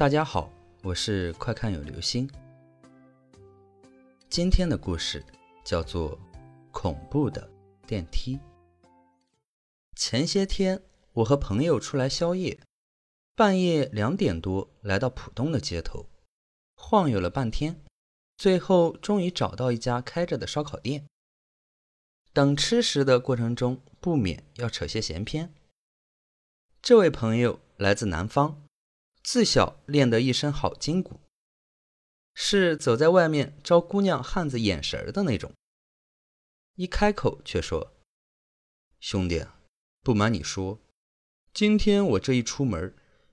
大家好，我是快看有流星。今天的故事叫做《恐怖的电梯》。前些天，我和朋友出来宵夜，半夜两点多来到浦东的街头，晃悠了半天，最后终于找到一家开着的烧烤店。等吃食的过程中，不免要扯些闲篇。这位朋友来自南方。自小练得一身好筋骨，是走在外面招姑娘汉子眼神的那种。一开口却说：“兄弟，不瞒你说，今天我这一出门，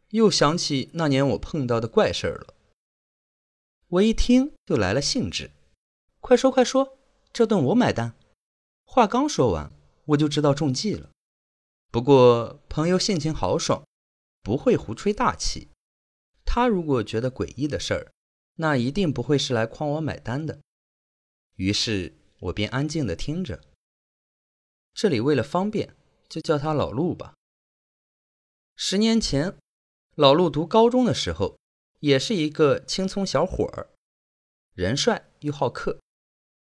又想起那年我碰到的怪事儿了。”我一听就来了兴致，快说快说，这顿我买单。话刚说完，我就知道中计了。不过朋友性情豪爽，不会胡吹大气。他如果觉得诡异的事儿，那一定不会是来诓我买单的。于是我便安静地听着。这里为了方便，就叫他老陆吧。十年前，老陆读高中的时候，也是一个青葱小伙儿，人帅又好客，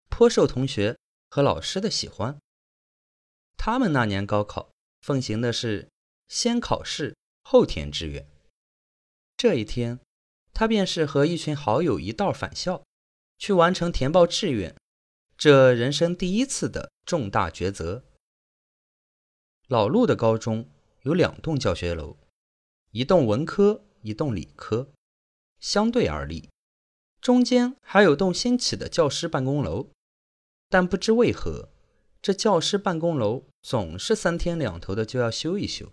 颇受同学和老师的喜欢。他们那年高考奉行的是先考试后填志愿。这一天，他便是和一群好友一道返校，去完成填报志愿，这人生第一次的重大抉择。老陆的高中有两栋教学楼，一栋文科，一栋理科，相对而立，中间还有栋新起的教师办公楼，但不知为何，这教师办公楼总是三天两头的就要修一修。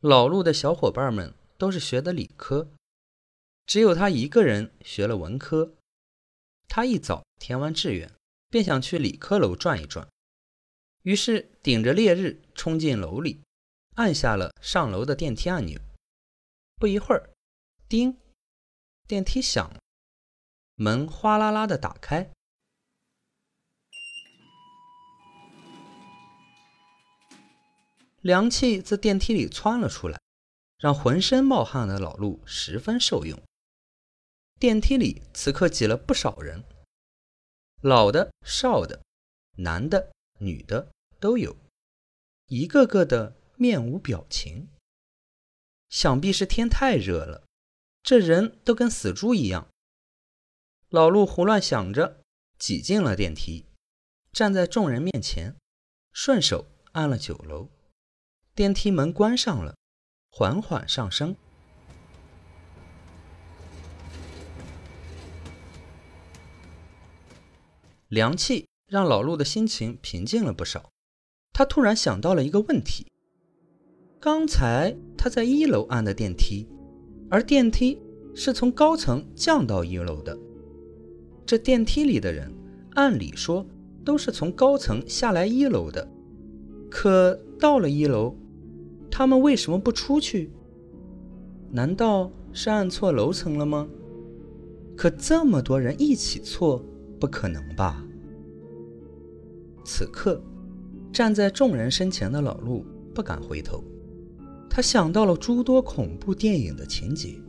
老陆的小伙伴们。都是学的理科，只有他一个人学了文科。他一早填完志愿，便想去理科楼转一转，于是顶着烈日冲进楼里，按下了上楼的电梯按钮。不一会儿，叮，电梯响了，门哗啦啦的打开，凉气自电梯里窜了出来。让浑身冒汗的老陆十分受用。电梯里此刻挤了不少人，老的、少的，男的、女的都有，一个个的面无表情。想必是天太热了，这人都跟死猪一样。老陆胡乱想着，挤进了电梯，站在众人面前，顺手按了九楼，电梯门关上了。缓缓上升，凉气让老陆的心情平静了不少。他突然想到了一个问题：刚才他在一楼按的电梯，而电梯是从高层降到一楼的。这电梯里的人，按理说都是从高层下来一楼的，可到了一楼。他们为什么不出去？难道是按错楼层了吗？可这么多人一起错，不可能吧？此刻，站在众人身前的老陆不敢回头，他想到了诸多恐怖电影的情节，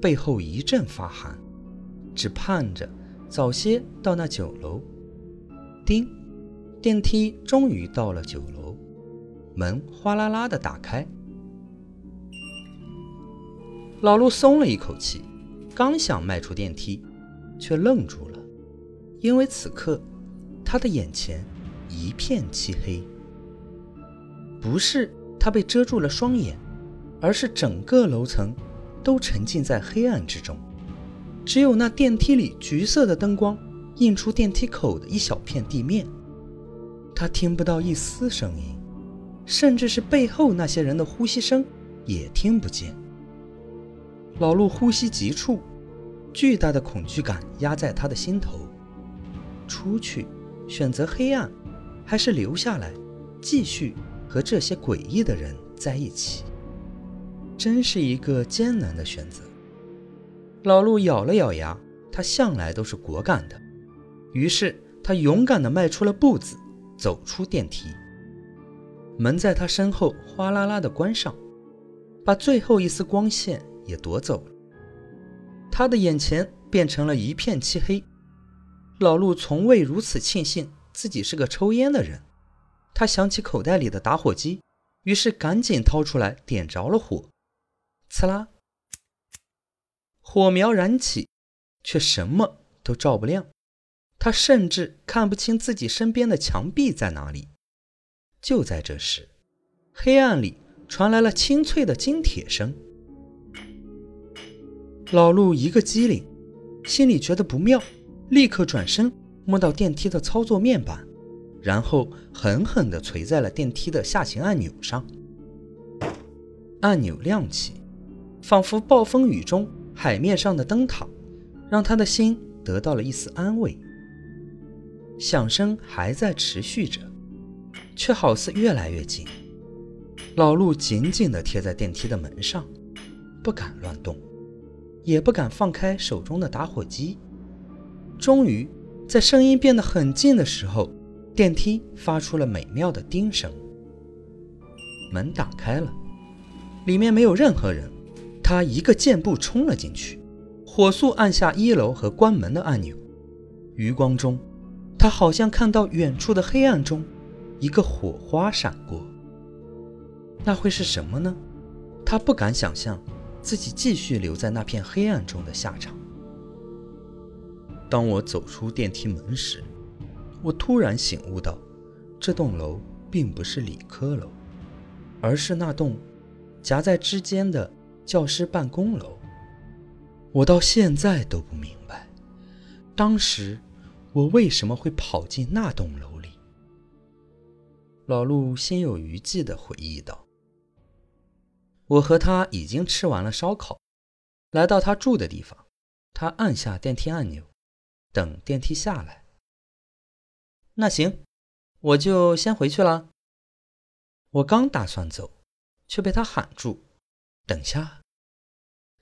背后一阵发寒，只盼着早些到那酒楼。叮，电梯终于到了九楼。门哗啦啦的打开，老陆松了一口气，刚想迈出电梯，却愣住了，因为此刻他的眼前一片漆黑。不是他被遮住了双眼，而是整个楼层都沉浸在黑暗之中，只有那电梯里橘色的灯光映出电梯口的一小片地面，他听不到一丝声音。甚至是背后那些人的呼吸声也听不见。老陆呼吸急促，巨大的恐惧感压在他的心头。出去，选择黑暗，还是留下来，继续和这些诡异的人在一起？真是一个艰难的选择。老陆咬了咬牙，他向来都是果敢的，于是他勇敢地迈出了步子，走出电梯。门在他身后哗啦啦的关上，把最后一丝光线也夺走。他的眼前变成了一片漆黑。老陆从未如此庆幸自己是个抽烟的人。他想起口袋里的打火机，于是赶紧掏出来点着了火。刺啦，火苗燃起，却什么都照不亮。他甚至看不清自己身边的墙壁在哪里。就在这时，黑暗里传来了清脆的金铁声。老陆一个机灵，心里觉得不妙，立刻转身摸到电梯的操作面板，然后狠狠地捶在了电梯的下行按钮上。按钮亮起，仿佛暴风雨中海面上的灯塔，让他的心得到了一丝安慰。响声还在持续着，却好似越来越近。老陆紧紧地贴在电梯的门上，不敢乱动。也不敢放开手中的打火机。终于，在声音变得很近的时候，电梯发出了美妙的叮声。门打开了，里面没有任何人。他一个箭步冲了进去，火速按下一楼和关门的按钮。余光中，他好像看到远处的黑暗中，一个火花闪过。那会是什么呢？他不敢想象。自己继续留在那片黑暗中的下场。当我走出电梯门时，我突然醒悟到，这栋楼并不是理科楼，而是那栋夹在之间的教师办公楼。我到现在都不明白，当时我为什么会跑进那栋楼。老陆心有余悸地回忆道。我和他已经吃完了烧烤，来到他住的地方。他按下电梯按钮，等电梯下来。那行，我就先回去了。我刚打算走，却被他喊住：“等下。”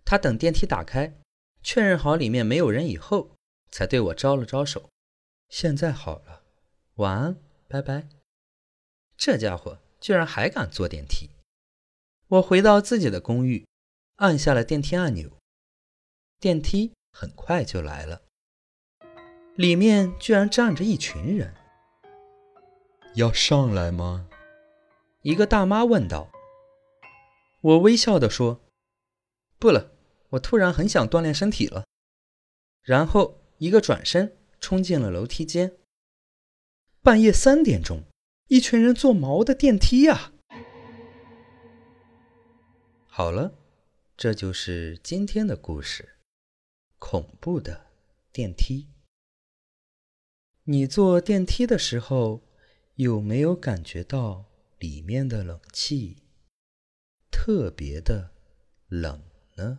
他等电梯打开，确认好里面没有人以后，才对我招了招手：“现在好了，晚安，拜拜。”这家伙居然还敢坐电梯！我回到自己的公寓，按下了电梯按钮，电梯很快就来了。里面居然站着一群人。要上来吗？一个大妈问道。我微笑地说：“不了，我突然很想锻炼身体了。”然后一个转身冲进了楼梯间。半夜三点钟，一群人坐毛的电梯呀！好了，这就是今天的故事。恐怖的电梯。你坐电梯的时候，有没有感觉到里面的冷气特别的冷呢？